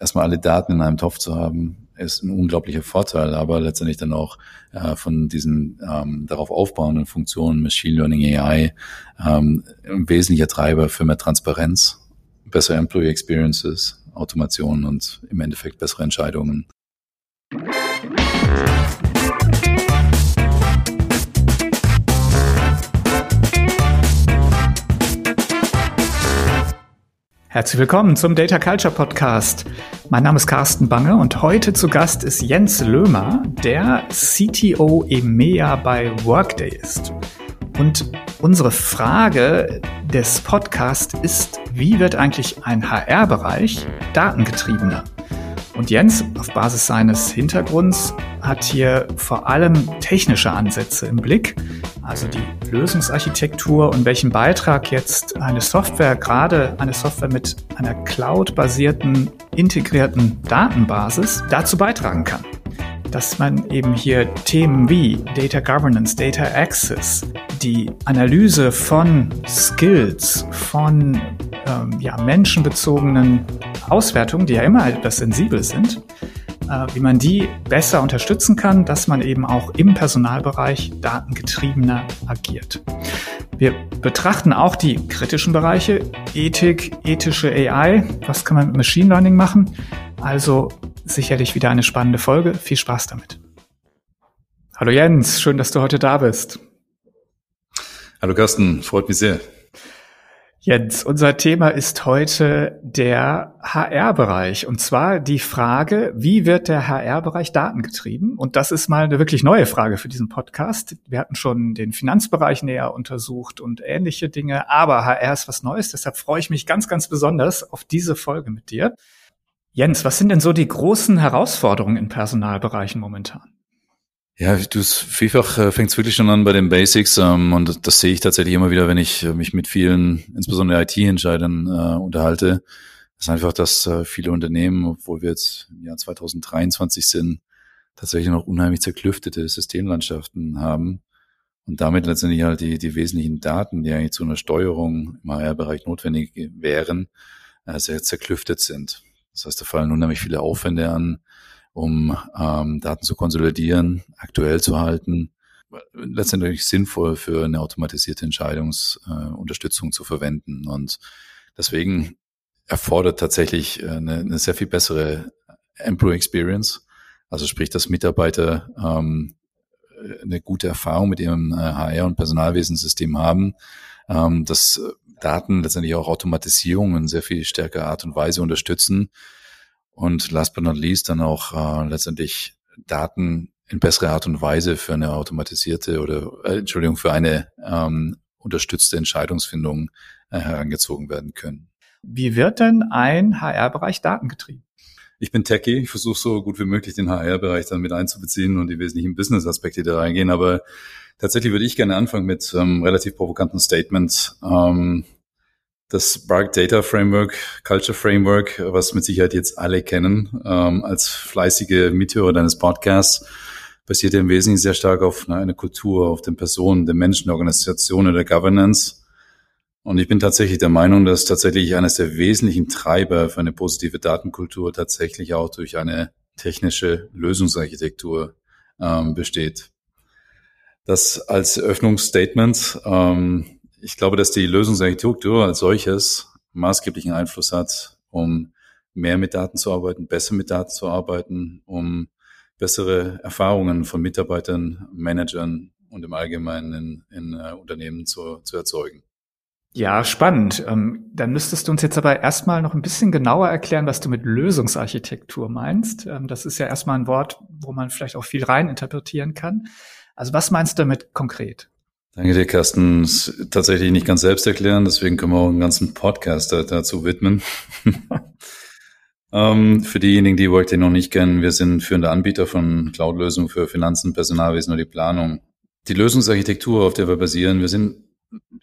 erstmal alle Daten in einem Topf zu haben, ist ein unglaublicher Vorteil, aber letztendlich dann auch äh, von diesen ähm, darauf aufbauenden Funktionen, Machine Learning, AI, ähm, ein wesentlicher Treiber für mehr Transparenz, bessere Employee Experiences, Automation und im Endeffekt bessere Entscheidungen. Herzlich willkommen zum Data Culture Podcast. Mein Name ist Carsten Bange und heute zu Gast ist Jens Löhmer, der CTO EMEA bei Workday ist. Und unsere Frage des Podcasts ist, wie wird eigentlich ein HR-Bereich datengetriebener? Und Jens, auf Basis seines Hintergrunds, hat hier vor allem technische Ansätze im Blick, also die Lösungsarchitektur und welchen Beitrag jetzt eine Software, gerade eine Software mit einer cloud-basierten, integrierten Datenbasis dazu beitragen kann. Dass man eben hier Themen wie Data Governance, Data Access, die Analyse von Skills, von ähm, ja, menschenbezogenen Auswertungen, die ja immer etwas sensibel sind, äh, wie man die besser unterstützen kann, dass man eben auch im Personalbereich datengetriebener agiert. Wir betrachten auch die kritischen Bereiche, Ethik, ethische AI, was kann man mit Machine Learning machen. Also sicherlich wieder eine spannende Folge. Viel Spaß damit. Hallo Jens, schön, dass du heute da bist. Hallo Carsten, freut mich sehr. Jens, unser Thema ist heute der HR-Bereich und zwar die Frage, wie wird der HR-Bereich datengetrieben? Und das ist mal eine wirklich neue Frage für diesen Podcast. Wir hatten schon den Finanzbereich näher untersucht und ähnliche Dinge, aber HR ist was Neues, deshalb freue ich mich ganz, ganz besonders auf diese Folge mit dir. Jens, was sind denn so die großen Herausforderungen in Personalbereichen momentan? Ja, du vielfach äh, fängt es wirklich schon an bei den Basics ähm, und das sehe ich tatsächlich immer wieder, wenn ich äh, mich mit vielen, insbesondere IT-Entscheidern äh, unterhalte. Das ist einfach, dass äh, viele Unternehmen, obwohl wir jetzt im Jahr 2023 sind, tatsächlich noch unheimlich zerklüftete Systemlandschaften haben und damit letztendlich halt die, die wesentlichen Daten, die eigentlich zu einer Steuerung im HR-Bereich notwendig wären, äh, sehr zerklüftet sind. Das heißt, da fallen unheimlich viele Aufwände an, um ähm, Daten zu konsolidieren, aktuell zu halten, letztendlich sinnvoll für eine automatisierte Entscheidungsunterstützung äh, zu verwenden. Und deswegen erfordert tatsächlich äh, eine, eine sehr viel bessere Employee Experience. Also sprich, dass Mitarbeiter ähm, eine gute Erfahrung mit ihrem HR- äh, und Personalwesensystem haben, ähm, dass Daten letztendlich auch Automatisierung in sehr viel stärker Art und Weise unterstützen und last but not least dann auch äh, letztendlich Daten in bessere Art und Weise für eine automatisierte oder äh, Entschuldigung für eine ähm, unterstützte Entscheidungsfindung äh, herangezogen werden können. Wie wird denn ein HR-Bereich datengetrieben? Ich bin Techie, ich versuche so gut wie möglich den HR-Bereich dann mit einzubeziehen und die wesentlichen Business-Aspekte, da reingehen. Aber tatsächlich würde ich gerne anfangen mit ähm, relativ provokanten Statements. Ähm, das Spark Data Framework, Culture Framework, was mit Sicherheit jetzt alle kennen, ähm, als fleißige Mithörer deines Podcasts, basiert im Wesentlichen sehr stark auf ne, einer Kultur, auf den Personen, den Menschen, der Organisation und der Governance. Und ich bin tatsächlich der Meinung, dass tatsächlich eines der wesentlichen Treiber für eine positive Datenkultur tatsächlich auch durch eine technische Lösungsarchitektur ähm, besteht. Das als Öffnungsstatement. Ähm, ich glaube, dass die Lösungsarchitektur als solches maßgeblichen Einfluss hat, um mehr mit Daten zu arbeiten, besser mit Daten zu arbeiten, um bessere Erfahrungen von Mitarbeitern, Managern und im Allgemeinen in, in uh, Unternehmen zu, zu erzeugen. Ja, spannend. Ähm, dann müsstest du uns jetzt aber erstmal noch ein bisschen genauer erklären, was du mit Lösungsarchitektur meinst. Ähm, das ist ja erstmal ein Wort, wo man vielleicht auch viel rein interpretieren kann. Also was meinst du damit konkret? Danke dir, Carsten. Ist tatsächlich nicht ganz selbst erklären, deswegen können wir auch einen ganzen Podcast dazu widmen. ähm, für diejenigen, die Workday noch nicht kennen, wir sind führende Anbieter von Cloud-Lösungen für Finanzen, Personalwesen und die Planung. Die Lösungsarchitektur, auf der wir basieren, wir sind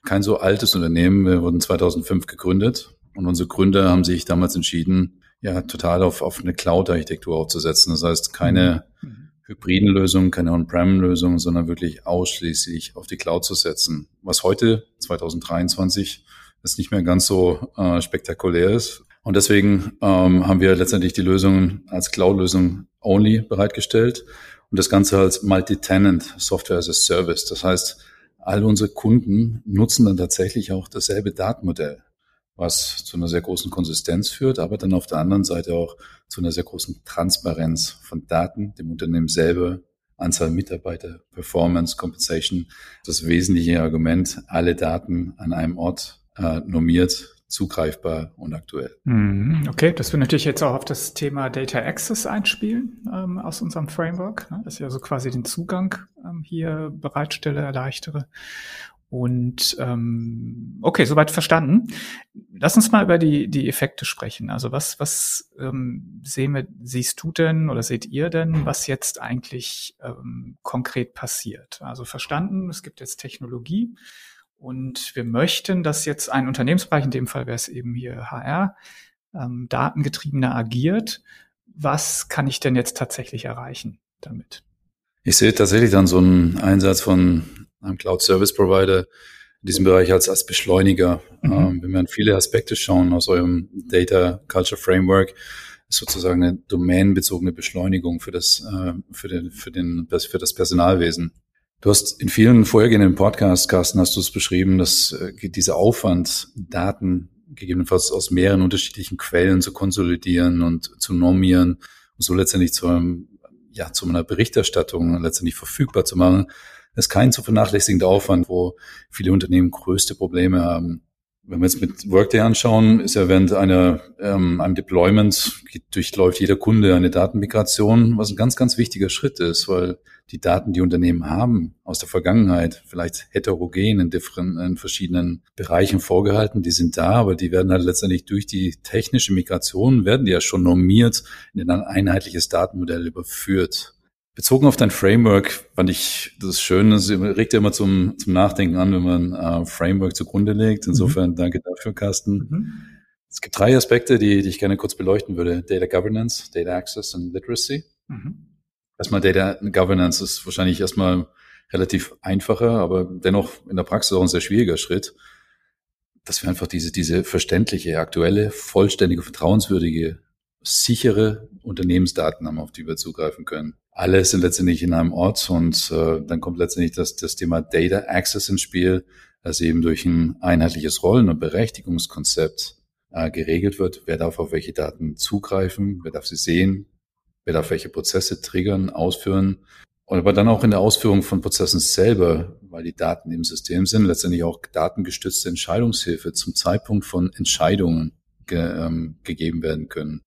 kein so altes Unternehmen. Wir wurden 2005 gegründet und unsere Gründer haben sich damals entschieden, ja, total auf, auf eine Cloud-Architektur aufzusetzen. Das heißt, keine mhm hybriden Lösungen, keine On-Prem-Lösungen, sondern wirklich ausschließlich auf die Cloud zu setzen. Was heute, 2023, ist nicht mehr ganz so äh, spektakulär ist. Und deswegen ähm, haben wir letztendlich die Lösung als Cloud-Lösung only bereitgestellt und das Ganze als Multi-Tenant Software as a Service. Das heißt, all unsere Kunden nutzen dann tatsächlich auch dasselbe Datenmodell, was zu einer sehr großen Konsistenz führt, aber dann auf der anderen Seite auch zu einer sehr großen Transparenz von Daten, dem Unternehmen selber, Anzahl Mitarbeiter, Performance, Compensation. Das wesentliche Argument, alle Daten an einem Ort äh, normiert, zugreifbar und aktuell. Mhm. Okay, das wird natürlich jetzt auch auf das Thema Data Access einspielen ähm, aus unserem Framework, ne? dass ich also quasi den Zugang ähm, hier bereitstelle, erleichtere. Und ähm, okay, soweit verstanden. Lass uns mal über die, die Effekte sprechen. Also was, was ähm, sehen wir, siehst du denn oder seht ihr denn, was jetzt eigentlich ähm, konkret passiert? Also verstanden, es gibt jetzt Technologie, und wir möchten, dass jetzt ein Unternehmensbereich, in dem Fall wäre es eben hier HR, ähm, datengetriebener agiert. Was kann ich denn jetzt tatsächlich erreichen damit? Ich sehe tatsächlich dann so einen Einsatz von einem Cloud Service Provider in diesem Bereich als, als Beschleuniger. Mhm. Ähm, wenn wir an viele Aspekte schauen aus eurem Data Culture Framework, ist sozusagen eine domänenbezogene Beschleunigung für das, äh, für den, für den, für das Personalwesen. Du hast in vielen vorhergehenden Podcasts, Carsten, hast du es beschrieben, dass äh, dieser Aufwand, Daten gegebenenfalls aus mehreren unterschiedlichen Quellen zu konsolidieren und zu normieren und so letztendlich zu einem, ja, zu einer Berichterstattung letztendlich verfügbar zu machen, ist kein zu vernachlässigender Aufwand, wo viele Unternehmen größte Probleme haben. Wenn wir jetzt mit Workday anschauen, ist ja während einer, ähm, einem Deployment durchläuft jeder Kunde eine Datenmigration, was ein ganz, ganz wichtiger Schritt ist, weil die Daten, die Unternehmen haben aus der Vergangenheit, vielleicht heterogen in, different, in verschiedenen Bereichen vorgehalten, die sind da, aber die werden halt letztendlich durch die technische Migration, werden die ja schon normiert in ein einheitliches Datenmodell überführt. Bezogen auf dein Framework fand ich das schön, das regt ja immer zum, zum Nachdenken an, wenn man ein äh, Framework zugrunde legt. Insofern mhm. danke dafür, Carsten. Mhm. Es gibt drei Aspekte, die, die ich gerne kurz beleuchten würde. Data Governance, Data Access und Literacy. Mhm. Erstmal Data Governance ist wahrscheinlich erstmal relativ einfacher, aber dennoch in der Praxis auch ein sehr schwieriger Schritt, dass wir einfach diese, diese verständliche, aktuelle, vollständige, vertrauenswürdige, sichere Unternehmensdaten haben, auf die wir zugreifen können alle sind letztendlich in einem Ort und äh, dann kommt letztendlich das, das Thema Data Access ins Spiel, das eben durch ein einheitliches Rollen- und Berechtigungskonzept äh, geregelt wird. Wer darf auf welche Daten zugreifen, wer darf sie sehen, wer darf welche Prozesse triggern, ausführen. Und aber dann auch in der Ausführung von Prozessen selber, weil die Daten im System sind, letztendlich auch datengestützte Entscheidungshilfe zum Zeitpunkt von Entscheidungen ge, ähm, gegeben werden können.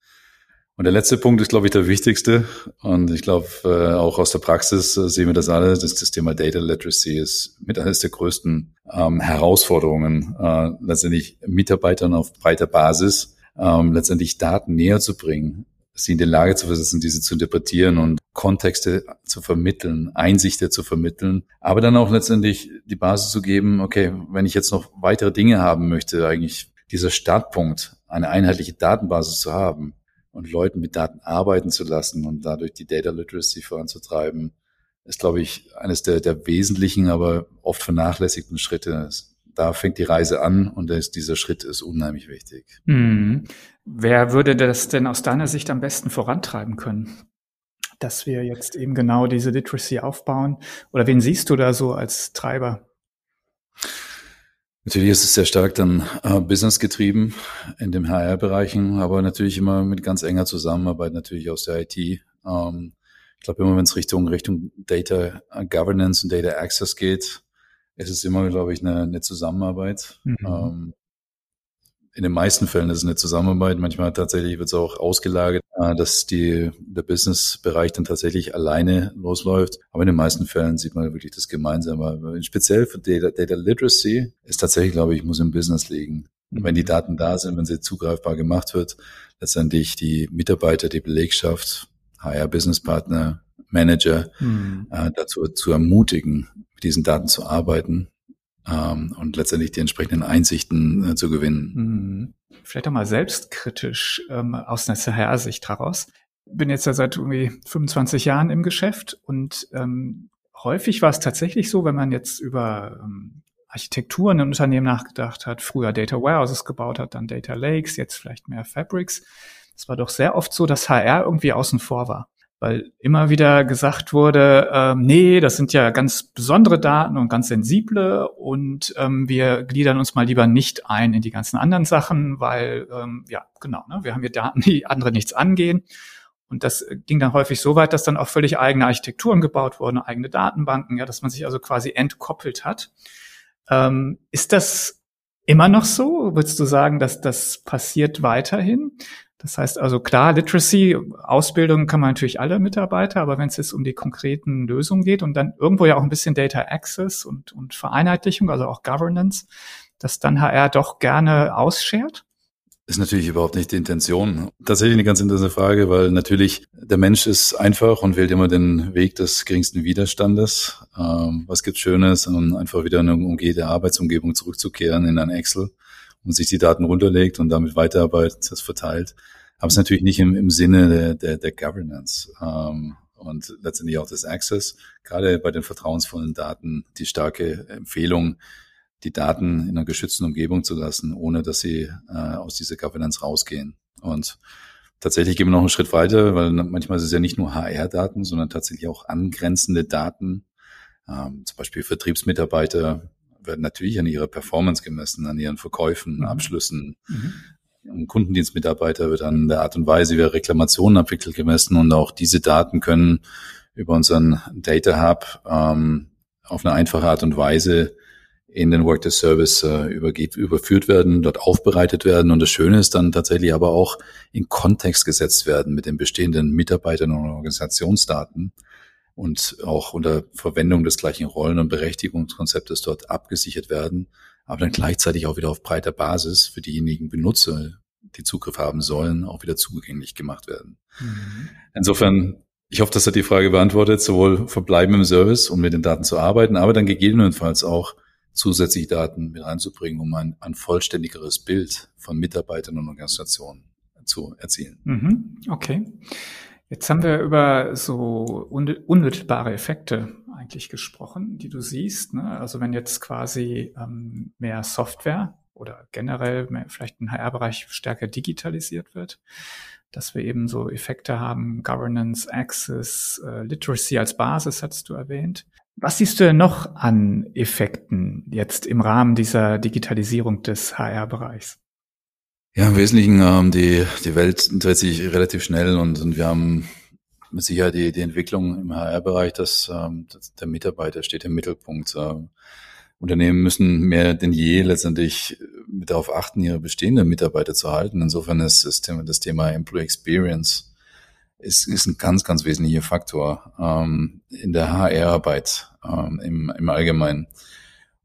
Und der letzte Punkt ist, glaube ich, der wichtigste. Und ich glaube, äh, auch aus der Praxis äh, sehen wir das alle, dass das Thema Data Literacy ist mit eines der größten ähm, Herausforderungen, äh, letztendlich Mitarbeitern auf breiter Basis ähm, letztendlich Daten näher zu bringen, sie in die Lage zu versetzen, diese zu interpretieren und Kontexte zu vermitteln, Einsichten zu vermitteln, aber dann auch letztendlich die Basis zu geben, okay, wenn ich jetzt noch weitere Dinge haben möchte, eigentlich dieser Startpunkt, eine einheitliche Datenbasis zu haben, und Leuten mit Daten arbeiten zu lassen und dadurch die Data Literacy voranzutreiben, ist, glaube ich, eines der, der wesentlichen, aber oft vernachlässigten Schritte. Da fängt die Reise an und ist, dieser Schritt ist unheimlich wichtig. Mhm. Wer würde das denn aus deiner Sicht am besten vorantreiben können? Dass wir jetzt eben genau diese Literacy aufbauen? Oder wen siehst du da so als Treiber? Natürlich ist es sehr stark dann äh, Business getrieben in den HR-Bereichen, aber natürlich immer mit ganz enger Zusammenarbeit natürlich aus der IT. Ähm, ich glaube immer, wenn es Richtung Richtung Data Governance und Data Access geht, ist es immer, glaube ich, eine, eine Zusammenarbeit. Mhm. Ähm, in den meisten Fällen ist es eine Zusammenarbeit. Manchmal tatsächlich wird es auch ausgelagert, äh, dass die, der Business-Bereich dann tatsächlich alleine losläuft. Aber in den meisten Fällen sieht man wirklich das Gemeinsame. Speziell für Data, Data Literacy ist tatsächlich, glaube ich, muss im Business liegen. Mhm. Wenn die Daten da sind, wenn sie zugreifbar gemacht wird, letztendlich die Mitarbeiter, die Belegschaft, HR-Business-Partner, Manager mhm. äh, dazu zu ermutigen, mit diesen Daten zu arbeiten ähm, und letztendlich die entsprechenden Einsichten äh, zu gewinnen. Mhm. Vielleicht auch mal selbstkritisch ähm, aus einer CHR-Sicht heraus. Bin jetzt ja seit irgendwie 25 Jahren im Geschäft und ähm, häufig war es tatsächlich so, wenn man jetzt über ähm, Architekturen in Unternehmen nachgedacht hat, früher Data Warehouses gebaut hat, dann Data Lakes, jetzt vielleicht mehr Fabrics. Es war doch sehr oft so, dass HR irgendwie außen vor war weil immer wieder gesagt wurde, ähm, nee, das sind ja ganz besondere Daten und ganz sensible und ähm, wir gliedern uns mal lieber nicht ein in die ganzen anderen Sachen, weil ähm, ja genau, ne, wir haben hier Daten, die andere nichts angehen. Und das ging dann häufig so weit, dass dann auch völlig eigene Architekturen gebaut wurden, eigene Datenbanken, ja, dass man sich also quasi entkoppelt hat. Ähm, ist das immer noch so? Würdest du sagen, dass das passiert weiterhin? Das heißt also klar, Literacy, Ausbildung kann man natürlich alle Mitarbeiter, aber wenn es jetzt um die konkreten Lösungen geht und dann irgendwo ja auch ein bisschen Data Access und, und Vereinheitlichung, also auch Governance, dass dann HR doch gerne ausschert? Ist natürlich überhaupt nicht die Intention. Tatsächlich eine ganz interessante Frage, weil natürlich der Mensch ist einfach und wählt immer den Weg des geringsten Widerstandes. Ähm, was gibt Schönes, um einfach wieder in eine umgehende Arbeitsumgebung zurückzukehren in ein Excel und sich die Daten runterlegt und damit weiterarbeitet, das verteilt. Aber es ist natürlich nicht im, im Sinne der, der, der Governance ähm, und letztendlich auch des Access. Gerade bei den vertrauensvollen Daten die starke Empfehlung, die Daten in einer geschützten Umgebung zu lassen, ohne dass sie äh, aus dieser Governance rausgehen. Und tatsächlich gehen wir noch einen Schritt weiter, weil manchmal ist es ja nicht nur HR-Daten, sondern tatsächlich auch angrenzende Daten. Ähm, zum Beispiel Vertriebsmitarbeiter werden natürlich an ihrer Performance gemessen, an ihren Verkäufen, mhm. Abschlüssen. Mhm. Ein Kundendienstmitarbeiter wird an der Art und Weise, wie er Reklamationen abwickelt, gemessen. Und auch diese Daten können über unseren Data Hub ähm, auf eine einfache Art und Weise in den Workday Service äh, übergeht, überführt werden, dort aufbereitet werden. Und das Schöne ist dann tatsächlich aber auch in Kontext gesetzt werden mit den bestehenden Mitarbeitern und Organisationsdaten und auch unter Verwendung des gleichen Rollen- und Berechtigungskonzeptes dort abgesichert werden, aber dann gleichzeitig auch wieder auf breiter Basis für diejenigen Benutzer, die Zugriff haben sollen, auch wieder zugänglich gemacht werden. Mhm. Insofern, ich hoffe, das hat die Frage beantwortet, sowohl verbleiben im Service, um mit den Daten zu arbeiten, aber dann gegebenenfalls auch zusätzliche Daten mit reinzubringen, um ein, ein vollständigeres Bild von Mitarbeitern und Organisationen zu erzielen. Mhm. Okay. Jetzt haben wir über so unmittelbare Effekte eigentlich gesprochen, die du siehst. Ne? Also wenn jetzt quasi ähm, mehr Software oder generell mehr, vielleicht ein HR-Bereich stärker digitalisiert wird, dass wir eben so Effekte haben, Governance, Access, äh, Literacy als Basis, hast du erwähnt. Was siehst du denn noch an Effekten jetzt im Rahmen dieser Digitalisierung des HR-Bereichs? Ja, im Wesentlichen, ähm, die, die Welt dreht sich relativ schnell und, und wir haben mit Sicherheit die, die Entwicklung im HR-Bereich, dass, ähm, der Mitarbeiter steht im Mittelpunkt. Ähm, Unternehmen müssen mehr denn je letztendlich darauf achten, ihre bestehenden Mitarbeiter zu halten. Insofern ist das Thema, das Thema Employee Experience ist, ist ein ganz, ganz wesentlicher Faktor ähm, in der HR-Arbeit ähm, im, im Allgemeinen.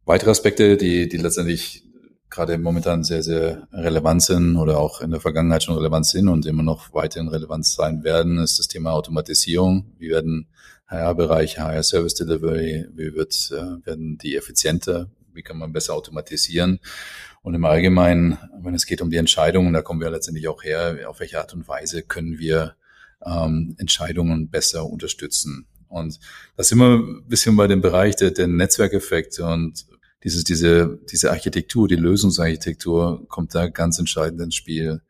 Weitere Aspekte, die, die letztendlich gerade momentan sehr, sehr relevant sind oder auch in der Vergangenheit schon relevant sind und immer noch weiterhin relevant sein werden, ist das Thema Automatisierung. Wie werden HR-Bereich, HR-Service Delivery, wie wird, äh, werden die effizienter? Wie kann man besser automatisieren? Und im Allgemeinen, wenn es geht um die Entscheidungen, da kommen wir letztendlich auch her, auf welche Art und Weise können wir ähm, Entscheidungen besser unterstützen? Und das sind wir ein bisschen bei dem Bereich der, der Netzwerkeffekte und dieses, diese, diese Architektur, die Lösungsarchitektur kommt da ganz entscheidend ins Spiel.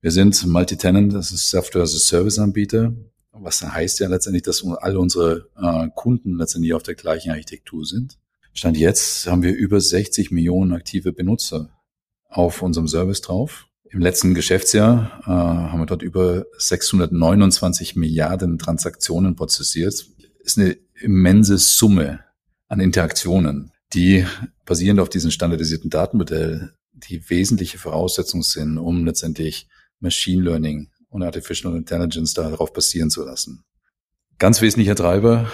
Wir sind Multitenant, das ist Software as a Service Anbieter, was heißt ja letztendlich, dass alle unsere äh, Kunden letztendlich auf der gleichen Architektur sind. Stand jetzt haben wir über 60 Millionen aktive Benutzer auf unserem Service drauf. Im letzten Geschäftsjahr äh, haben wir dort über 629 Milliarden Transaktionen prozessiert. Ist eine immense Summe an Interaktionen die basierend auf diesem standardisierten Datenmodell die wesentliche Voraussetzung sind, um letztendlich Machine Learning und Artificial Intelligence darauf basieren zu lassen. Ganz wesentlicher Treiber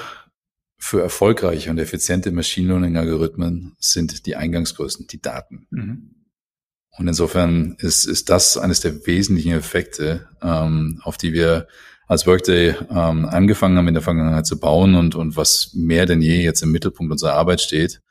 für erfolgreiche und effiziente Machine Learning Algorithmen sind die Eingangsgrößen, die Daten. Mhm. Und insofern ist, ist das eines der wesentlichen Effekte, ähm, auf die wir als Workday ähm, angefangen haben in der Vergangenheit zu bauen und, und was mehr denn je jetzt im Mittelpunkt unserer Arbeit steht,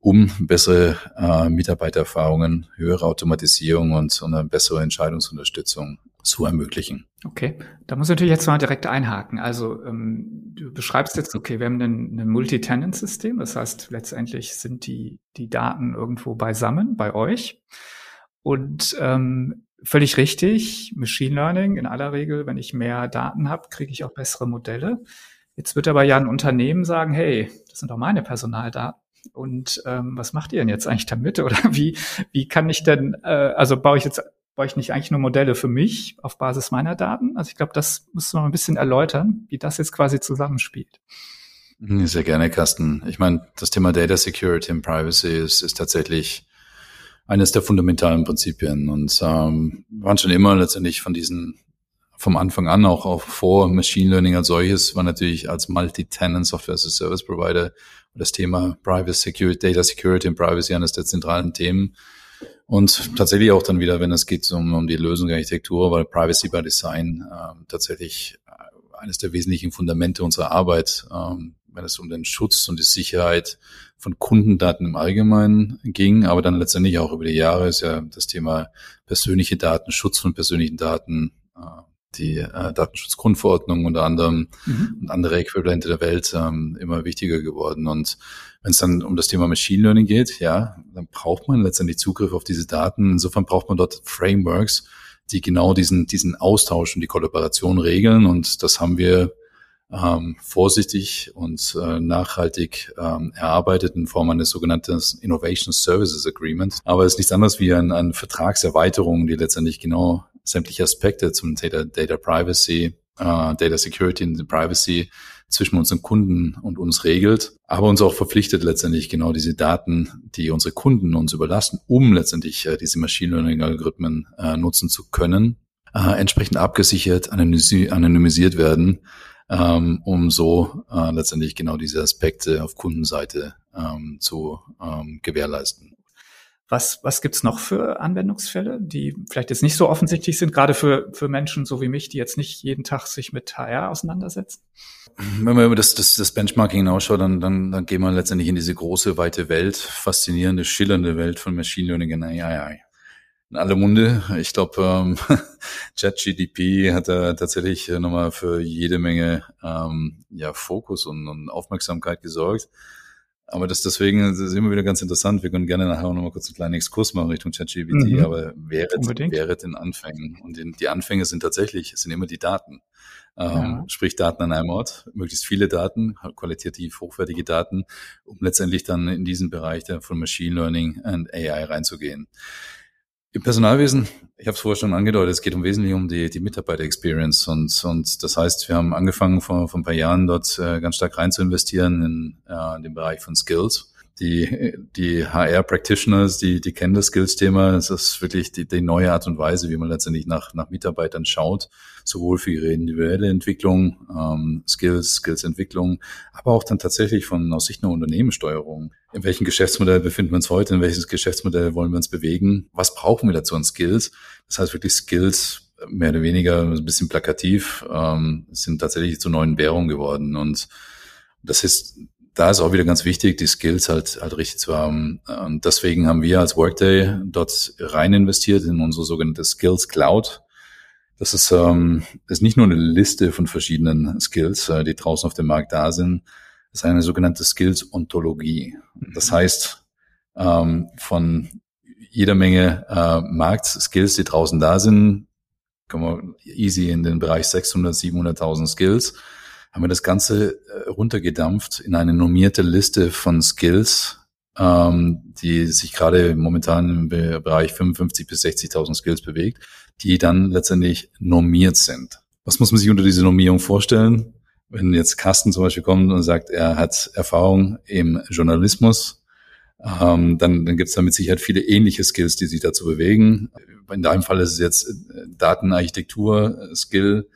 um bessere äh, Mitarbeitererfahrungen, höhere Automatisierung und, und eine bessere Entscheidungsunterstützung zu ermöglichen. Okay, da muss ich natürlich jetzt mal direkt einhaken. Also ähm, du beschreibst jetzt, okay, wir haben ein, ein Multi-Tenant-System, das heißt letztendlich sind die, die Daten irgendwo beisammen bei euch. Und ähm, völlig richtig, Machine Learning in aller Regel, wenn ich mehr Daten habe, kriege ich auch bessere Modelle. Jetzt wird aber ja ein Unternehmen sagen, hey, das sind doch meine Personaldaten. Und ähm, was macht ihr denn jetzt eigentlich damit? Oder wie, wie kann ich denn, äh, also baue ich jetzt baue ich nicht eigentlich nur Modelle für mich auf Basis meiner Daten? Also ich glaube, das müssen wir mal ein bisschen erläutern, wie das jetzt quasi zusammenspielt. Sehr gerne, Carsten. Ich meine, das Thema Data Security und Privacy ist, ist tatsächlich eines der fundamentalen Prinzipien und ähm, waren schon immer letztendlich von diesen vom Anfang an auch, auch vor Machine Learning als solches war natürlich als Multi-Tenant Software as a Service Provider das Thema Privacy Security, Data Security und Privacy eines der zentralen Themen. Und tatsächlich auch dann wieder, wenn es geht um, um die Lösung der Architektur, weil Privacy by Design äh, tatsächlich äh, eines der wesentlichen Fundamente unserer Arbeit, ähm, wenn es um den Schutz und die Sicherheit von Kundendaten im Allgemeinen ging, aber dann letztendlich auch über die Jahre ist ja das Thema persönliche Daten, Schutz von persönlichen Daten, äh, die äh, Datenschutzgrundverordnung unter anderem mhm. und andere Äquivalente der Welt ähm, immer wichtiger geworden. Und wenn es dann um das Thema Machine Learning geht, ja, dann braucht man letztendlich Zugriff auf diese Daten. Insofern braucht man dort Frameworks, die genau diesen, diesen Austausch und die Kollaboration regeln. Und das haben wir ähm, vorsichtig und äh, nachhaltig ähm, erarbeitet in Form eines sogenannten Innovation Services Agreement. Aber es ist nichts anderes wie eine ein Vertragserweiterung, die letztendlich genau sämtliche Aspekte zum Data, Data Privacy, äh, Data Security und Privacy zwischen unseren Kunden und uns regelt, aber uns auch verpflichtet letztendlich genau diese Daten, die unsere Kunden uns überlassen, um letztendlich äh, diese Machine Learning Algorithmen äh, nutzen zu können, äh, entsprechend abgesichert, anonymisiert werden, ähm, um so äh, letztendlich genau diese Aspekte auf Kundenseite ähm, zu ähm, gewährleisten. Was, was gibt's noch für Anwendungsfälle, die vielleicht jetzt nicht so offensichtlich sind, gerade für, für Menschen so wie mich, die jetzt nicht jeden Tag sich mit HR auseinandersetzen? Wenn man über das, das, das Benchmarking hinausschaut, dann, dann, dann gehen wir letztendlich in diese große, weite Welt, faszinierende, schillernde Welt von Machine Learning und AI. In aller Munde. Ich glaube, ähm, ChatGDP hat da tatsächlich nochmal für jede Menge ähm, ja, Fokus und, und Aufmerksamkeit gesorgt. Aber das deswegen das ist immer wieder ganz interessant. Wir können gerne nachher auch noch mal kurz einen kleinen Exkurs machen Richtung ChatGPT, mhm. aber wäre, wäre den Anfängen. Und den, die Anfänge sind tatsächlich, es sind immer die Daten. Ähm, ja. Sprich Daten an einem Ort, möglichst viele Daten, qualitativ hochwertige Daten, um letztendlich dann in diesen Bereich der von Machine Learning und AI reinzugehen. Im Personalwesen, ich habe es vorher schon angedeutet, es geht um wesentlich um die, die Mitarbeiter-Experience und, und das heißt, wir haben angefangen vor, vor ein paar Jahren dort äh, ganz stark rein zu investieren in, äh, in den Bereich von Skills die, die HR-Practitioners, die, die kennen das Skills-Thema. Es ist wirklich die, die neue Art und Weise, wie man letztendlich nach, nach Mitarbeitern schaut, sowohl für ihre individuelle Entwicklung, ähm, Skills, Skills-Entwicklung, aber auch dann tatsächlich von aus Sicht einer Unternehmenssteuerung. In welchem Geschäftsmodell befinden wir uns heute? In welches Geschäftsmodell wollen wir uns bewegen? Was brauchen wir dazu an Skills? Das heißt wirklich Skills, mehr oder weniger ein bisschen plakativ, ähm, sind tatsächlich zu neuen Währungen geworden. Und das ist da ist auch wieder ganz wichtig, die Skills halt, halt richtig zu haben. Und deswegen haben wir als Workday dort rein investiert in unsere sogenannte Skills Cloud. Das ist, ähm, ist nicht nur eine Liste von verschiedenen Skills, äh, die draußen auf dem Markt da sind. Das ist eine sogenannte Skills-Ontologie. Das mhm. heißt, ähm, von jeder Menge äh, Marktskills, die draußen da sind, kommen wir easy in den Bereich 600, 700.000 Skills haben wir das Ganze äh, runtergedampft in eine normierte Liste von Skills, ähm, die sich gerade momentan im Bereich 55 bis 60.000 Skills bewegt, die dann letztendlich normiert sind. Was muss man sich unter dieser Normierung vorstellen? Wenn jetzt Carsten zum Beispiel kommt und sagt, er hat Erfahrung im Journalismus, ähm, dann, dann gibt es da mit Sicherheit viele ähnliche Skills, die sich dazu bewegen. In deinem Fall ist es jetzt äh, Datenarchitektur-Skill,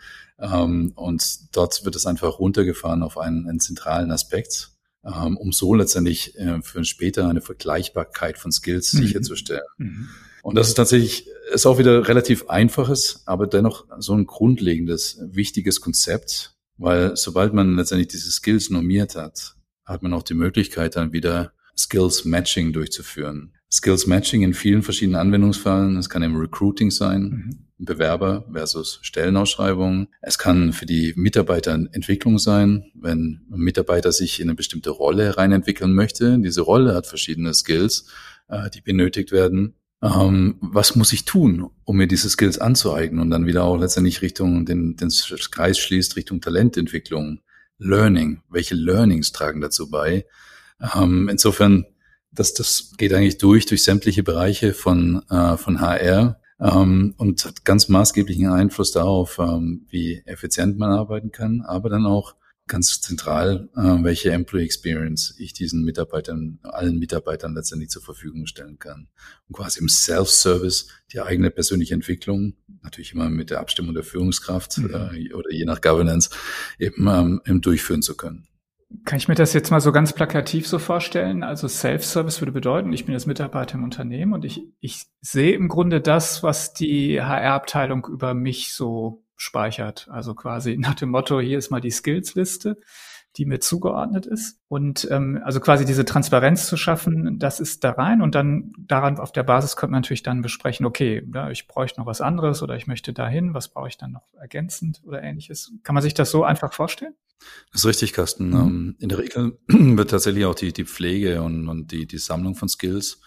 und dort wird es einfach runtergefahren auf einen, einen zentralen Aspekt, ähm, um so letztendlich äh, für später eine Vergleichbarkeit von Skills mhm. sicherzustellen. Mhm. Und das ist tatsächlich, ist auch wieder relativ einfaches, aber dennoch so ein grundlegendes, wichtiges Konzept, weil sobald man letztendlich diese Skills normiert hat, hat man auch die Möglichkeit dann wieder Skills Matching durchzuführen. Skills Matching in vielen verschiedenen Anwendungsfällen. Es kann im Recruiting sein. Mhm Bewerber versus Stellenausschreibungen. Es kann für die Mitarbeiter Entwicklung sein, wenn ein Mitarbeiter sich in eine bestimmte Rolle reinentwickeln möchte. Diese Rolle hat verschiedene Skills, äh, die benötigt werden. Ähm, was muss ich tun, um mir diese Skills anzueignen und dann wieder auch letztendlich Richtung den, den Kreis schließt, Richtung Talententwicklung, Learning. Welche Learnings tragen dazu bei? Ähm, insofern, das, das geht eigentlich durch, durch sämtliche Bereiche von, äh, von HR ähm, und hat ganz maßgeblichen Einfluss darauf, ähm, wie effizient man arbeiten kann, aber dann auch ganz zentral, äh, welche Employee Experience ich diesen Mitarbeitern, allen Mitarbeitern letztendlich zur Verfügung stellen kann. Und quasi im Self-Service die eigene persönliche Entwicklung, natürlich immer mit der Abstimmung der Führungskraft mhm. äh, oder je nach Governance, eben ähm, durchführen zu können. Kann ich mir das jetzt mal so ganz plakativ so vorstellen? Also Self-Service würde bedeuten, ich bin jetzt Mitarbeiter im Unternehmen und ich, ich sehe im Grunde das, was die HR-Abteilung über mich so speichert. Also quasi nach dem Motto, hier ist mal die Skills-Liste die mir zugeordnet ist. Und ähm, also quasi diese Transparenz zu schaffen, das ist da rein und dann daran auf der Basis könnte man natürlich dann besprechen, okay, ja, ich bräuchte noch was anderes oder ich möchte dahin, was brauche ich dann noch ergänzend oder ähnliches. Kann man sich das so einfach vorstellen? Das ist richtig, Carsten. Mhm. Ähm, in der Regel wird tatsächlich auch die, die Pflege und, und die, die Sammlung von Skills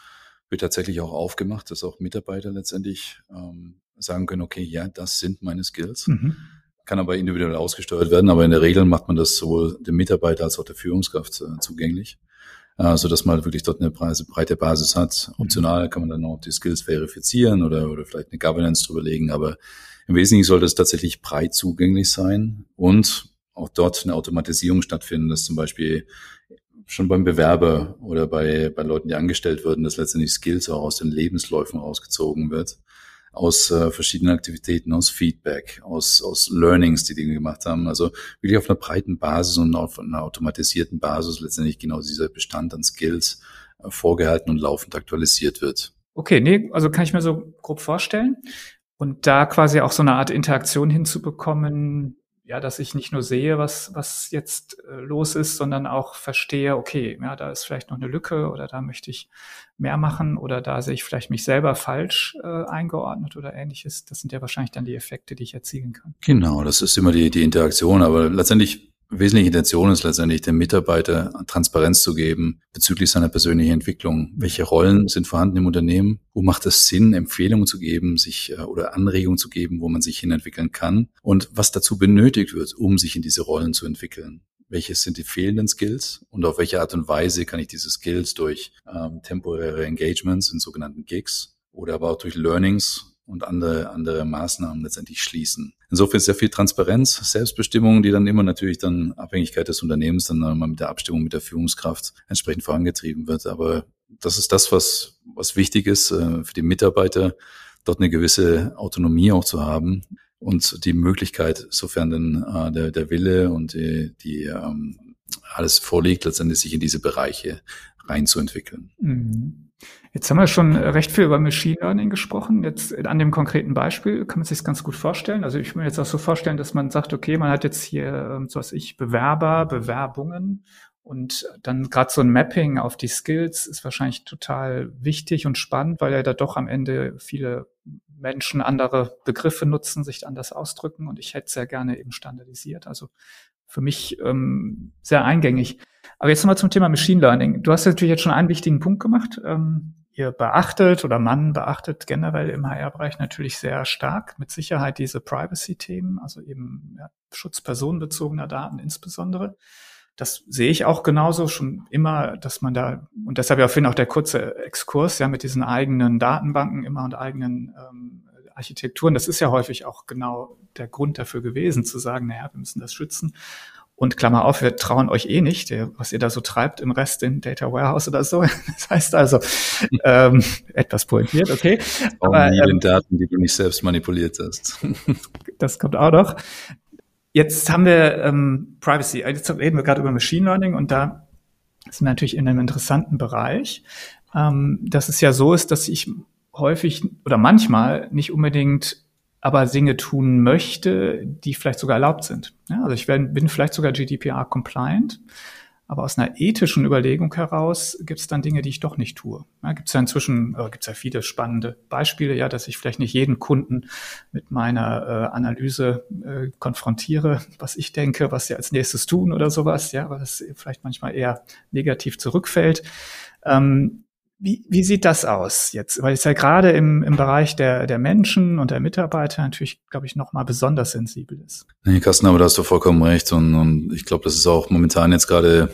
wird tatsächlich auch aufgemacht, dass auch Mitarbeiter letztendlich ähm, sagen können, okay, ja, das sind meine Skills. Mhm kann aber individuell ausgesteuert werden, aber in der Regel macht man das sowohl dem Mitarbeiter als auch der Führungskraft äh, zugänglich, äh, so dass man halt wirklich dort eine breite Basis hat. Optional kann man dann auch die Skills verifizieren oder, oder vielleicht eine Governance drüber legen, aber im Wesentlichen sollte es tatsächlich breit zugänglich sein und auch dort eine Automatisierung stattfinden, dass zum Beispiel schon beim Bewerber oder bei, bei Leuten, die angestellt würden, dass letztendlich Skills auch aus den Lebensläufen rausgezogen wird aus äh, verschiedenen Aktivitäten, aus Feedback, aus, aus Learnings, die Dinge gemacht haben. Also wirklich auf einer breiten Basis und auf einer automatisierten Basis letztendlich genau dieser Bestand an Skills äh, vorgehalten und laufend aktualisiert wird. Okay, nee, also kann ich mir so grob vorstellen. Und da quasi auch so eine Art Interaktion hinzubekommen, ja, dass ich nicht nur sehe, was, was jetzt äh, los ist, sondern auch verstehe, okay, ja, da ist vielleicht noch eine Lücke oder da möchte ich mehr machen oder da sehe ich vielleicht mich selber falsch äh, eingeordnet oder ähnliches. Das sind ja wahrscheinlich dann die Effekte, die ich erzielen kann. Genau, das ist immer die, die Interaktion, aber letztendlich wesentliche Intention ist letztendlich, dem Mitarbeiter Transparenz zu geben bezüglich seiner persönlichen Entwicklung. Welche Rollen sind vorhanden im Unternehmen? Wo macht es Sinn, Empfehlungen zu geben, sich äh, oder Anregungen zu geben, wo man sich hinentwickeln kann? Und was dazu benötigt wird, um sich in diese Rollen zu entwickeln? Welche sind die fehlenden Skills und auf welche Art und Weise kann ich diese Skills durch ähm, temporäre Engagements in sogenannten Gigs oder aber auch durch Learnings und andere, andere Maßnahmen letztendlich schließen. Insofern sehr viel Transparenz, Selbstbestimmung, die dann immer natürlich dann Abhängigkeit des Unternehmens dann mal mit der Abstimmung mit der Führungskraft entsprechend vorangetrieben wird. Aber das ist das, was, was wichtig ist äh, für die Mitarbeiter, dort eine gewisse Autonomie auch zu haben und die Möglichkeit, sofern denn äh, der, der Wille und die, die ähm, alles vorliegt, letztendlich sich in diese Bereiche reinzuentwickeln. Mhm. Jetzt haben wir schon recht viel über Machine Learning gesprochen. Jetzt an dem konkreten Beispiel kann man sich das ganz gut vorstellen. Also ich will mir jetzt auch so vorstellen, dass man sagt, okay, man hat jetzt hier, ähm, so was ich, Bewerber, Bewerbungen und dann gerade so ein Mapping auf die Skills ist wahrscheinlich total wichtig und spannend, weil ja da doch am Ende viele Menschen andere Begriffe nutzen, sich anders ausdrücken und ich hätte sehr gerne eben standardisiert. Also für mich ähm, sehr eingängig. Aber jetzt nochmal zum Thema Machine Learning. Du hast natürlich jetzt schon einen wichtigen Punkt gemacht. Ähm, ihr beachtet oder man beachtet generell im HR-Bereich natürlich sehr stark mit Sicherheit diese Privacy-Themen, also eben ja, Schutz personenbezogener Daten insbesondere. Das sehe ich auch genauso schon immer, dass man da, und deshalb ja vorhin auch der kurze Exkurs, ja, mit diesen eigenen Datenbanken immer und eigenen ähm, Architekturen, das ist ja häufig auch genau der Grund dafür gewesen, zu sagen, naja, wir müssen das schützen. Und Klammer auf, wir trauen euch eh nicht, was ihr da so treibt im Rest in Data Warehouse oder so. Das heißt also, ähm, etwas pointiert, okay. Aber nie ähm, den Daten, die du nicht selbst manipuliert hast. das kommt auch noch. Jetzt haben wir ähm, Privacy. Jetzt reden wir gerade über Machine Learning und da sind wir natürlich in einem interessanten Bereich, ähm, dass es ja so ist, dass ich häufig oder manchmal nicht unbedingt aber Dinge tun möchte, die vielleicht sogar erlaubt sind. Ja, also ich bin vielleicht sogar GDPR-compliant, Aber aus einer ethischen Überlegung heraus gibt es dann Dinge, die ich doch nicht tue. Ja, gibt es ja inzwischen, äh, gibt ja viele spannende Beispiele, ja, dass ich vielleicht nicht jeden Kunden mit meiner äh, Analyse äh, konfrontiere, was ich denke, was sie als nächstes tun oder sowas, ja, weil das vielleicht manchmal eher negativ zurückfällt. Ähm, wie, wie sieht das aus jetzt? Weil es ja gerade im, im Bereich der, der Menschen und der Mitarbeiter natürlich, glaube ich, nochmal besonders sensibel ist. Nee, Carsten, aber da hast du vollkommen recht. Und, und ich glaube, das ist auch momentan jetzt gerade,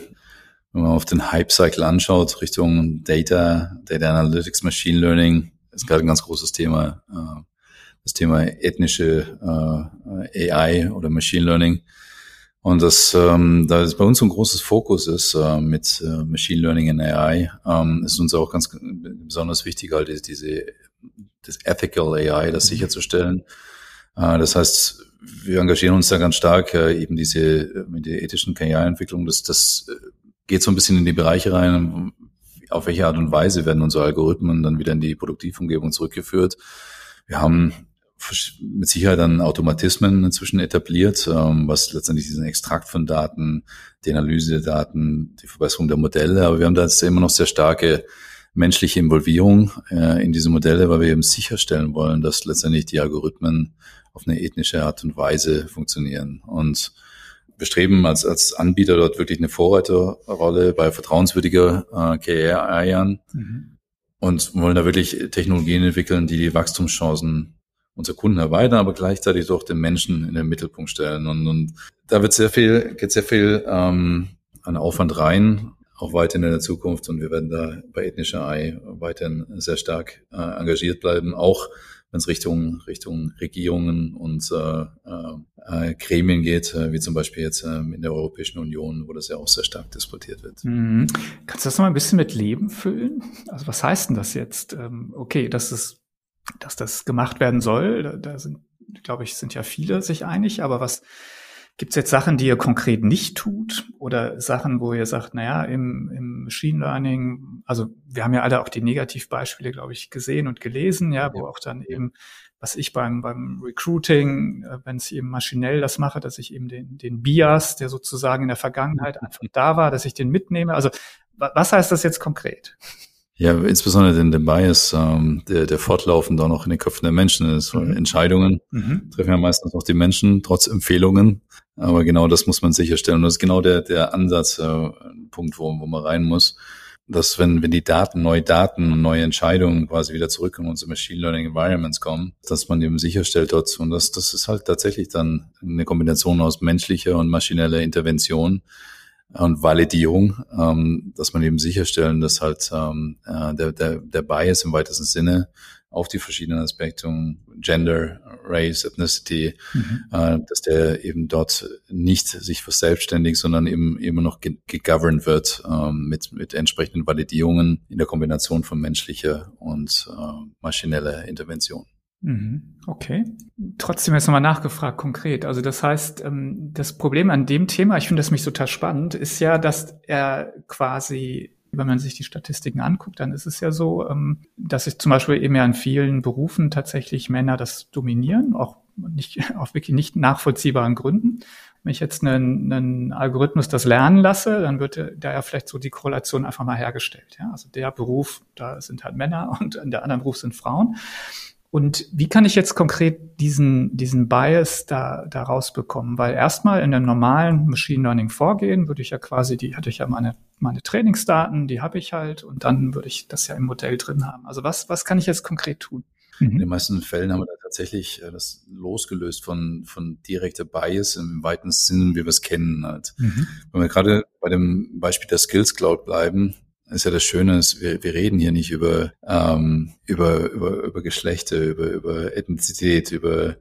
wenn man auf den Hype-Cycle anschaut, Richtung Data, Data Analytics, Machine Learning, ist gerade ein ganz großes Thema. Äh, das Thema ethnische äh, AI oder Machine Learning und das, ähm, da es bei uns so ein großes Fokus ist äh, mit äh, Machine Learning in AI, ähm, ist uns auch ganz besonders wichtig, halt diese, das Ethical AI, das sicherzustellen. Äh, das heißt, wir engagieren uns da ganz stark, äh, eben diese mit der ethischen KI-Entwicklung. Das, das äh, geht so ein bisschen in die Bereiche rein, auf welche Art und Weise werden unsere Algorithmen dann wieder in die Produktivumgebung zurückgeführt. Wir haben mit Sicherheit dann Automatismen inzwischen etabliert, ähm, was letztendlich diesen Extrakt von Daten, die Analyse der Daten, die Verbesserung der Modelle, aber wir haben da jetzt immer noch sehr starke menschliche Involvierung äh, in diese Modelle, weil wir eben sicherstellen wollen, dass letztendlich die Algorithmen auf eine ethnische Art und Weise funktionieren. Und wir streben als, als Anbieter dort wirklich eine Vorreiterrolle bei vertrauenswürdiger äh, KI an mhm. und wollen da wirklich Technologien entwickeln, die die Wachstumschancen unsere Kunden erweitern, aber gleichzeitig doch den Menschen in den Mittelpunkt stellen. Und, und da wird sehr viel, geht sehr viel ähm, an Aufwand rein, auch weiterhin in der Zukunft. Und wir werden da bei ethnischer AI weiterhin sehr stark äh, engagiert bleiben, auch wenn es Richtung, Richtung Regierungen und äh, äh, Gremien geht, äh, wie zum Beispiel jetzt äh, in der Europäischen Union, wo das ja auch sehr stark diskutiert wird. Mhm. Kannst du das noch mal ein bisschen mit Leben füllen? Also was heißt denn das jetzt? Ähm, okay, das ist dass das gemacht werden soll. Da, da sind, glaube ich, sind ja viele sich einig. Aber was gibt's jetzt Sachen, die ihr konkret nicht tut oder Sachen, wo ihr sagt, naja, im, im Machine Learning, also wir haben ja alle auch die Negativbeispiele, glaube ich, gesehen und gelesen, ja, wo ja. auch dann eben was ich beim, beim Recruiting, äh, wenn ich eben maschinell das mache, dass ich eben den, den Bias, der sozusagen in der Vergangenheit einfach da war, dass ich den mitnehme. Also was heißt das jetzt konkret? Ja, insbesondere den, den Bias, ähm, der, der fortlaufend auch noch in den Köpfen der Menschen ist. Mhm. Entscheidungen mhm. treffen ja meistens auch die Menschen, trotz Empfehlungen. Aber genau das muss man sicherstellen. Und das ist genau der, der Ansatzpunkt, äh, wo, wo man rein muss. Dass wenn, wenn die Daten, neue Daten und neue Entscheidungen quasi wieder zurück in unsere Machine Learning Environments kommen, dass man eben sicherstellt dort. Und das, das ist halt tatsächlich dann eine Kombination aus menschlicher und maschineller Intervention und Validierung, ähm, dass man eben sicherstellen, dass halt ähm, äh, der, der, der Bias im weitesten Sinne auf die verschiedenen Aspekte, Gender, Race, Ethnicity, mhm. äh, dass der eben dort nicht sich verselbstständigt, sondern eben immer noch gegoverned wird ähm, mit, mit entsprechenden Validierungen in der Kombination von menschlicher und äh, maschineller Intervention. Mhm. Okay. Trotzdem jetzt nochmal nachgefragt konkret. Also das heißt, ähm, das Problem an dem Thema, ich finde das mich total spannend, ist ja, dass er quasi wenn man sich die Statistiken anguckt, dann ist es ja so, ähm, dass es zum Beispiel eben ja in vielen Berufen tatsächlich Männer das dominieren, auch nicht, auf wirklich nicht nachvollziehbaren Gründen. Wenn ich jetzt einen, einen Algorithmus das lernen lasse, dann wird da ja vielleicht so die Korrelation einfach mal hergestellt. Ja? Also der Beruf, da sind halt Männer und in der anderen Beruf sind Frauen. Und wie kann ich jetzt konkret diesen, diesen Bias da, da rausbekommen? Weil erstmal in einem normalen Machine Learning Vorgehen würde ich ja quasi, die hatte ich ja meine, meine Trainingsdaten, die habe ich halt und dann würde ich das ja im Modell drin haben. Also was, was kann ich jetzt konkret tun? Mhm. In den meisten Fällen haben wir da tatsächlich äh, das losgelöst von, von direkter Bias im weiten Sinne, wie wir es kennen halt. Mhm. Wenn wir gerade bei dem Beispiel der Skills Cloud bleiben, ist ja das Schöne, ist, wir, wir reden hier nicht über, ähm, über, über, über Geschlechter, über, über Ethnizität, über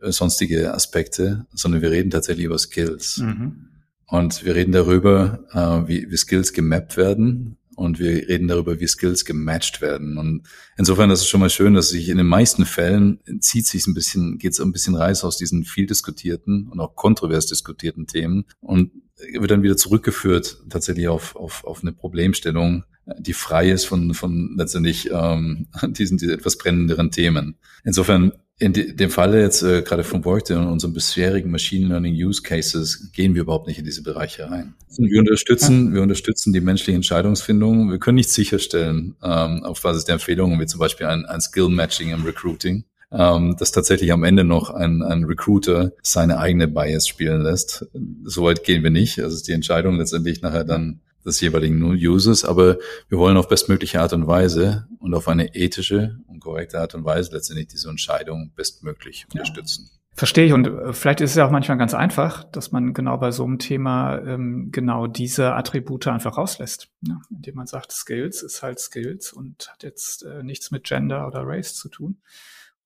sonstige Aspekte, sondern wir reden tatsächlich über Skills. Mhm. Und wir reden darüber, äh, wie, wie Skills gemappt werden und wir reden darüber, wie Skills gematcht werden. Und insofern das ist schon mal schön, dass sich in den meisten Fällen zieht sich ein bisschen, geht es ein bisschen raus aus diesen viel diskutierten und auch kontrovers diskutierten Themen und wird dann wieder zurückgeführt tatsächlich auf, auf, auf eine Problemstellung, die frei ist von, von letztendlich ähm, diesen, diesen etwas brennenderen Themen. Insofern in dem Falle jetzt äh, gerade von Workday und unseren bisherigen Machine Learning Use Cases gehen wir überhaupt nicht in diese Bereiche rein. Wir unterstützen, wir unterstützen die menschliche Entscheidungsfindung. Wir können nicht sicherstellen ähm, auf Basis der Empfehlungen, wie zum Beispiel ein, ein Skill Matching im Recruiting, ähm, dass tatsächlich am Ende noch ein, ein Recruiter seine eigene Bias spielen lässt. Soweit gehen wir nicht. Also ist die Entscheidung letztendlich nachher dann des jeweiligen Users, aber wir wollen auf bestmögliche Art und Weise und auf eine ethische und korrekte Art und Weise letztendlich diese Entscheidung bestmöglich unterstützen. Verstehe ich. Und äh, vielleicht ist es ja auch manchmal ganz einfach, dass man genau bei so einem Thema ähm, genau diese Attribute einfach rauslässt. Ja, indem man sagt, Skills ist halt Skills und hat jetzt äh, nichts mit Gender oder Race zu tun.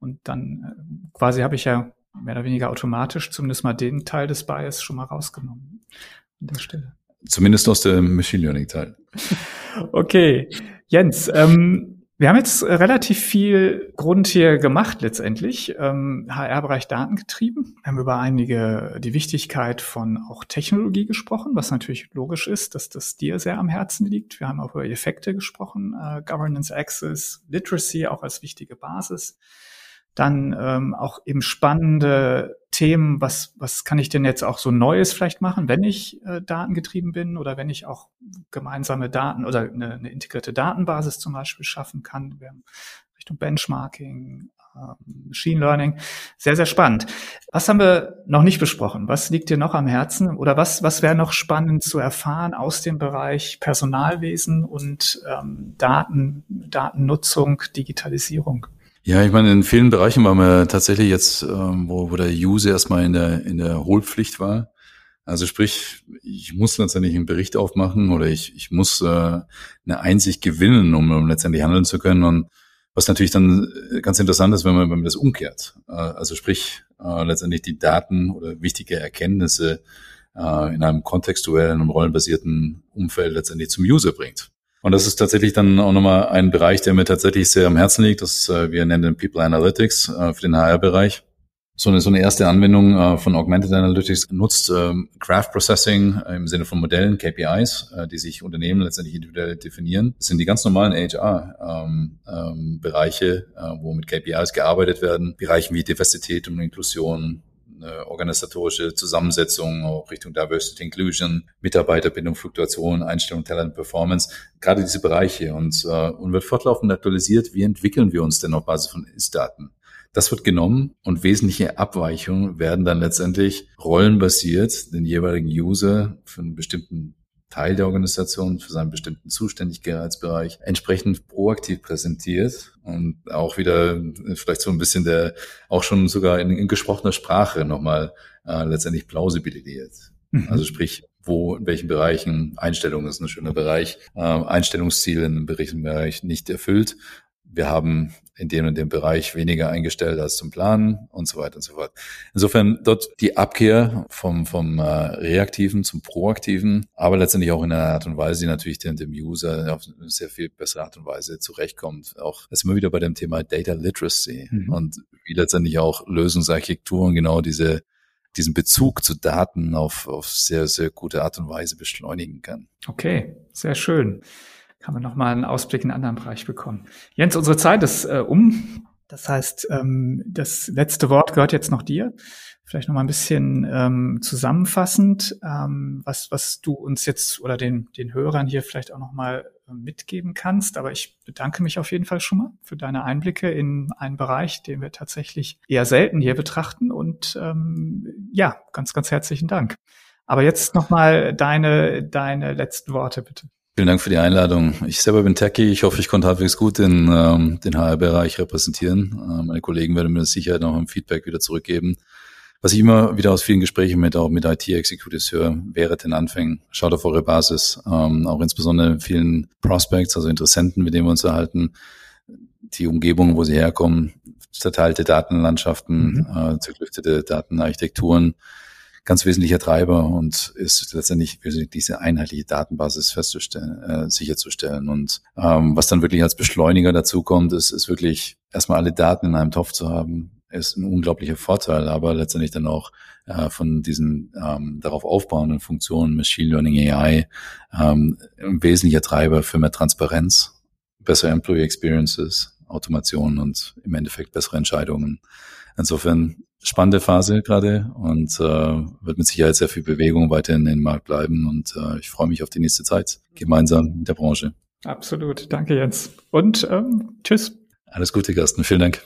Und dann äh, quasi habe ich ja mehr oder weniger automatisch zumindest mal den Teil des Bias schon mal rausgenommen an der Stelle. Zumindest aus dem Machine Learning Teil. Okay, Jens, ähm, wir haben jetzt relativ viel Grund hier gemacht letztendlich, ähm, HR-Bereich Datengetrieben. Wir haben über einige, die Wichtigkeit von auch Technologie gesprochen, was natürlich logisch ist, dass das dir sehr am Herzen liegt. Wir haben auch über Effekte gesprochen, äh, Governance Access, Literacy auch als wichtige Basis. Dann ähm, auch eben spannende Themen, was, was kann ich denn jetzt auch so Neues vielleicht machen, wenn ich äh, datengetrieben bin oder wenn ich auch gemeinsame Daten oder eine, eine integrierte Datenbasis zum Beispiel schaffen kann. Richtung Benchmarking, ähm, Machine Learning. Sehr, sehr spannend. Was haben wir noch nicht besprochen? Was liegt dir noch am Herzen? Oder was, was wäre noch spannend zu erfahren aus dem Bereich Personalwesen und ähm, Daten, Datennutzung, Digitalisierung? Ja, ich meine, in vielen Bereichen waren wir tatsächlich jetzt, ähm, wo, wo der User erstmal in der, in der Hohlpflicht war. Also sprich, ich muss letztendlich einen Bericht aufmachen oder ich, ich muss äh, eine Einsicht gewinnen, um, um letztendlich handeln zu können. Und was natürlich dann äh, ganz interessant ist, wenn man, wenn man das umkehrt. Äh, also sprich, äh, letztendlich die Daten oder wichtige Erkenntnisse äh, in einem kontextuellen und rollenbasierten Umfeld letztendlich zum User bringt. Und das ist tatsächlich dann auch nochmal ein Bereich, der mir tatsächlich sehr am Herzen liegt. Das äh, wir nennen den People Analytics äh, für den HR-Bereich. So eine, so eine erste Anwendung äh, von Augmented Analytics nutzt ähm, Graph Processing im Sinne von Modellen, KPIs, äh, die sich Unternehmen letztendlich individuell definieren. Das sind die ganz normalen HR-Bereiche, ähm, ähm, äh, wo mit KPIs gearbeitet werden. Bereichen wie Diversität und Inklusion, eine organisatorische Zusammensetzung, auch Richtung Diversity Inclusion, Mitarbeiterbindung, Fluktuation, Einstellung, Talent, Performance, gerade diese Bereiche und, äh, und wird fortlaufend aktualisiert, wie entwickeln wir uns denn auf Basis von Ist-Daten. Das wird genommen und wesentliche Abweichungen werden dann letztendlich rollenbasiert den jeweiligen User für einen bestimmten Teil der Organisation für seinen bestimmten Zuständigkeitsbereich entsprechend proaktiv präsentiert und auch wieder vielleicht so ein bisschen der, auch schon sogar in, in gesprochener Sprache nochmal äh, letztendlich plausibilisiert. Mhm. Also sprich, wo, in welchen Bereichen Einstellung ist ein schöner Bereich, äh, Einstellungsziele in einem Bereich nicht erfüllt wir haben in dem und dem Bereich weniger eingestellt als zum Planen und so weiter und so fort. Insofern dort die Abkehr vom, vom äh, Reaktiven zum Proaktiven, aber letztendlich auch in einer Art und Weise, die natürlich dem, dem User auf eine sehr viel bessere Art und Weise zurechtkommt. Auch das immer wieder bei dem Thema Data Literacy mhm. und wie letztendlich auch Lösungsarchitekturen genau diese diesen Bezug zu Daten auf, auf sehr, sehr gute Art und Weise beschleunigen kann. Okay, sehr schön kann man nochmal einen Ausblick in einen anderen Bereich bekommen. Jens, unsere Zeit ist äh, um. Das heißt, ähm, das letzte Wort gehört jetzt noch dir. Vielleicht nochmal ein bisschen ähm, zusammenfassend, ähm, was, was du uns jetzt oder den, den Hörern hier vielleicht auch nochmal äh, mitgeben kannst. Aber ich bedanke mich auf jeden Fall schon mal für deine Einblicke in einen Bereich, den wir tatsächlich eher selten hier betrachten. Und ähm, ja, ganz, ganz herzlichen Dank. Aber jetzt nochmal deine, deine letzten Worte, bitte. Vielen Dank für die Einladung. Ich selber bin Techie. Ich hoffe, ich konnte halbwegs gut den, ähm, den HR-Bereich repräsentieren. Äh, meine Kollegen werden mir das sicher noch im Feedback wieder zurückgeben. Was ich immer wieder aus vielen Gesprächen mit auch mit IT-Executives höre, wäre den Anfängen. Schaut auf eure Basis. Ähm, auch insbesondere vielen Prospects, also Interessenten, mit denen wir uns erhalten. Die Umgebung, wo sie herkommen, zerteilte Datenlandschaften, mhm. äh, zerklüftete Datenarchitekturen ganz wesentlicher Treiber und ist letztendlich diese einheitliche Datenbasis festzustellen, äh, sicherzustellen. Und ähm, was dann wirklich als Beschleuniger dazu kommt, ist, ist wirklich erstmal alle Daten in einem Topf zu haben, ist ein unglaublicher Vorteil, aber letztendlich dann auch äh, von diesen ähm, darauf aufbauenden Funktionen Machine Learning AI ähm, ein wesentlicher Treiber für mehr Transparenz, bessere Employee Experiences, Automation und im Endeffekt bessere Entscheidungen. Insofern spannende Phase gerade und äh, wird mit Sicherheit sehr viel Bewegung weiterhin in den Markt bleiben und äh, ich freue mich auf die nächste Zeit gemeinsam mit der Branche. Absolut, danke Jens und ähm, tschüss. Alles Gute, Gasten. Vielen Dank.